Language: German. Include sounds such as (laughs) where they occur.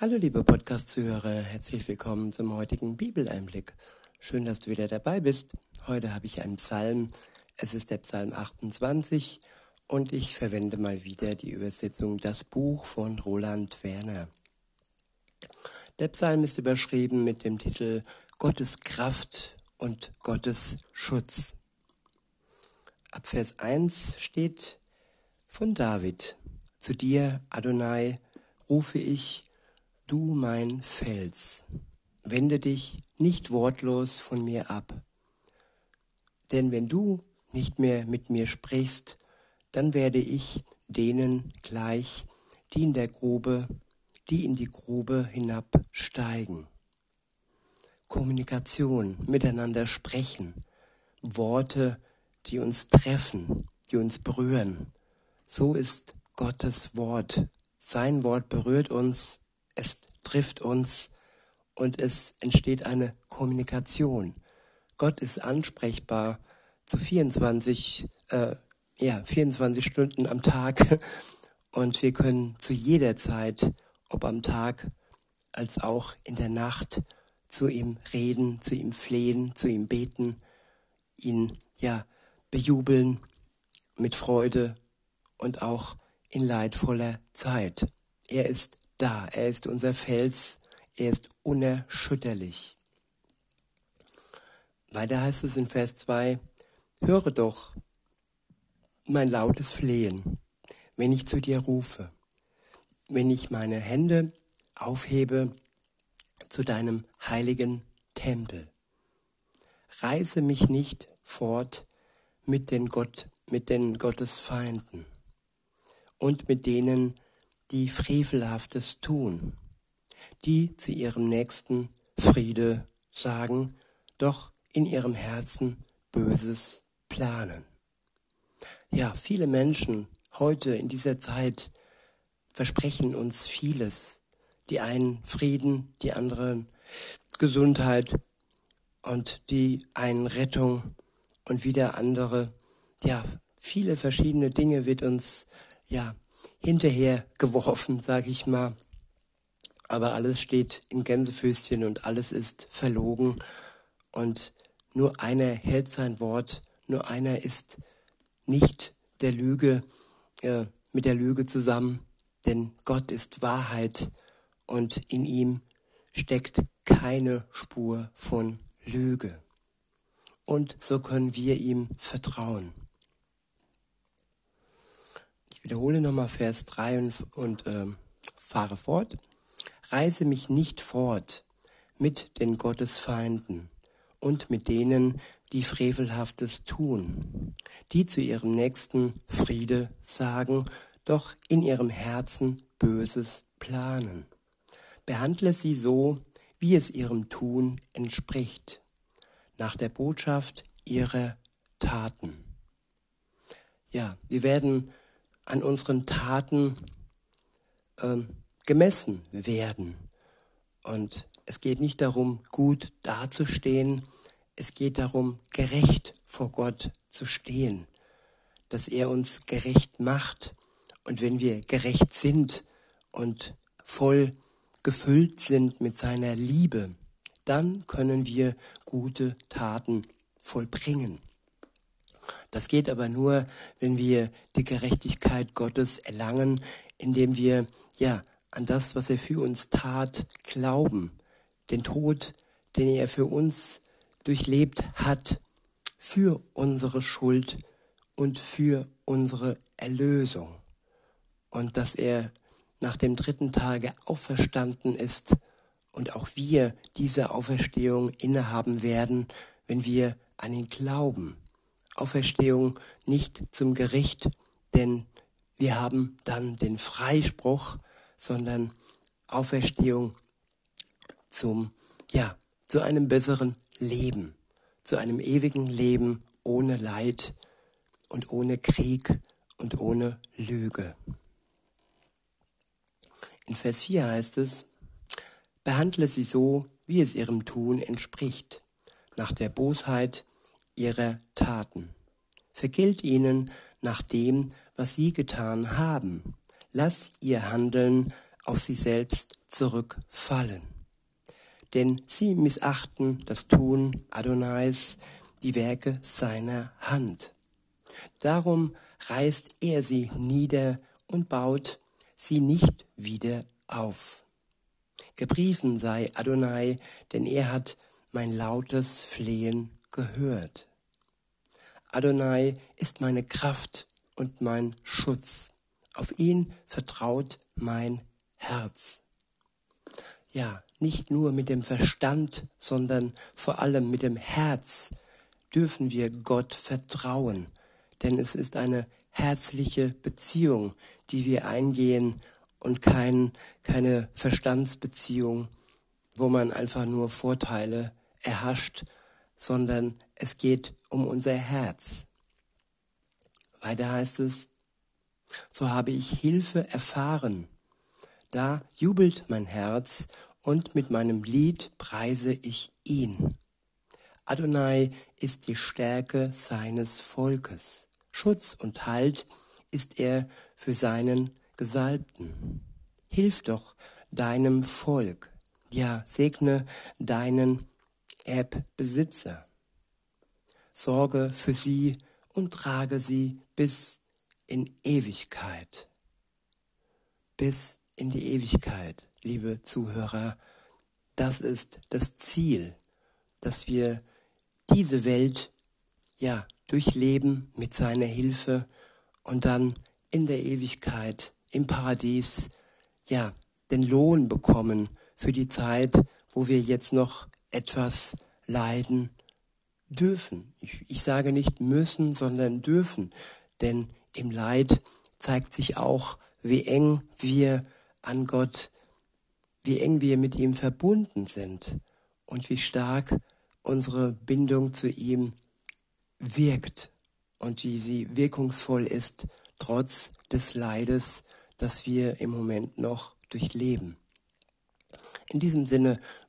Hallo liebe Podcast-Zuhörer, herzlich willkommen zum heutigen Bibeleinblick. Schön, dass du wieder dabei bist. Heute habe ich einen Psalm. Es ist der Psalm 28 und ich verwende mal wieder die Übersetzung Das Buch von Roland Werner. Der Psalm ist überschrieben mit dem Titel Gottes Kraft und Gottes Schutz. Ab Vers 1 steht von David, zu dir, Adonai, rufe ich du mein Fels, wende dich nicht wortlos von mir ab. Denn wenn du nicht mehr mit mir sprichst, dann werde ich denen gleich, die in der Grube, die in die Grube hinabsteigen. Kommunikation, miteinander sprechen, Worte, die uns treffen, die uns berühren. So ist Gottes Wort. Sein Wort berührt uns es trifft uns und es entsteht eine Kommunikation. Gott ist ansprechbar zu 24, äh, ja, 24 Stunden am Tag (laughs) und wir können zu jeder Zeit, ob am Tag als auch in der Nacht, zu ihm reden, zu ihm flehen, zu ihm beten, ihn, ja, bejubeln mit Freude und auch in leidvoller Zeit. Er ist da. Er ist unser Fels. Er ist unerschütterlich. Weiter heißt es in Vers 2, höre doch mein lautes Flehen, wenn ich zu dir rufe, wenn ich meine Hände aufhebe zu deinem heiligen Tempel. Reise mich nicht fort mit den Gott, mit den Gottesfeinden und mit denen, die Frevelhaftes tun, die zu ihrem Nächsten Friede sagen, doch in ihrem Herzen Böses planen. Ja, viele Menschen heute in dieser Zeit versprechen uns vieles. Die einen Frieden, die anderen Gesundheit und die einen Rettung und wieder andere. Ja, viele verschiedene Dinge wird uns ja hinterher geworfen, sag ich mal. Aber alles steht in Gänsefüßchen und alles ist verlogen. Und nur einer hält sein Wort, nur einer ist nicht der Lüge, äh, mit der Lüge zusammen, denn Gott ist Wahrheit und in ihm steckt keine Spur von Lüge. Und so können wir ihm vertrauen. Wiederhole nochmal Vers 3 und, und ähm, fahre fort. Reise mich nicht fort mit den Gottesfeinden und mit denen, die Frevelhaftes tun, die zu ihrem Nächsten Friede sagen, doch in ihrem Herzen Böses planen. Behandle sie so, wie es ihrem Tun entspricht, nach der Botschaft ihrer Taten. Ja, wir werden an unseren Taten ähm, gemessen werden. Und es geht nicht darum, gut dazustehen, es geht darum, gerecht vor Gott zu stehen, dass er uns gerecht macht. Und wenn wir gerecht sind und voll gefüllt sind mit seiner Liebe, dann können wir gute Taten vollbringen. Das geht aber nur, wenn wir die Gerechtigkeit Gottes erlangen, indem wir, ja, an das, was er für uns tat, glauben. Den Tod, den er für uns durchlebt hat, für unsere Schuld und für unsere Erlösung. Und dass er nach dem dritten Tage auferstanden ist und auch wir diese Auferstehung innehaben werden, wenn wir an ihn glauben. Auferstehung nicht zum Gericht, denn wir haben dann den Freispruch, sondern Auferstehung zum, ja, zu einem besseren Leben, zu einem ewigen Leben ohne Leid und ohne Krieg und ohne Lüge. In Vers 4 heißt es, behandle sie so, wie es ihrem Tun entspricht, nach der Bosheit ihrer Taten. Vergilt ihnen nach dem, was sie getan haben. Lass ihr Handeln auf sie selbst zurückfallen. Denn sie missachten das Tun Adonais, die Werke seiner Hand. Darum reißt er sie nieder und baut sie nicht wieder auf. Gepriesen sei Adonai, denn er hat mein lautes Flehen gehört. Adonai ist meine Kraft und mein Schutz. Auf ihn vertraut mein Herz. Ja, nicht nur mit dem Verstand, sondern vor allem mit dem Herz dürfen wir Gott vertrauen, denn es ist eine herzliche Beziehung, die wir eingehen und kein, keine Verstandsbeziehung, wo man einfach nur Vorteile erhascht, sondern es geht um unser Herz. Weiter heißt es, so habe ich Hilfe erfahren. Da jubelt mein Herz und mit meinem Lied preise ich ihn. Adonai ist die Stärke seines Volkes. Schutz und Halt ist er für seinen Gesalbten. Hilf doch deinem Volk, ja, segne deinen Erbbesitzer. Sorge für sie und trage sie bis in Ewigkeit. Bis in die Ewigkeit, liebe Zuhörer. Das ist das Ziel, dass wir diese Welt ja durchleben mit seiner Hilfe und dann in der Ewigkeit im Paradies ja den Lohn bekommen für die Zeit, wo wir jetzt noch etwas leiden dürfen. Ich, ich sage nicht müssen, sondern dürfen, denn im Leid zeigt sich auch, wie eng wir an Gott, wie eng wir mit ihm verbunden sind und wie stark unsere Bindung zu ihm wirkt und wie sie wirkungsvoll ist, trotz des Leides, das wir im Moment noch durchleben. In diesem Sinne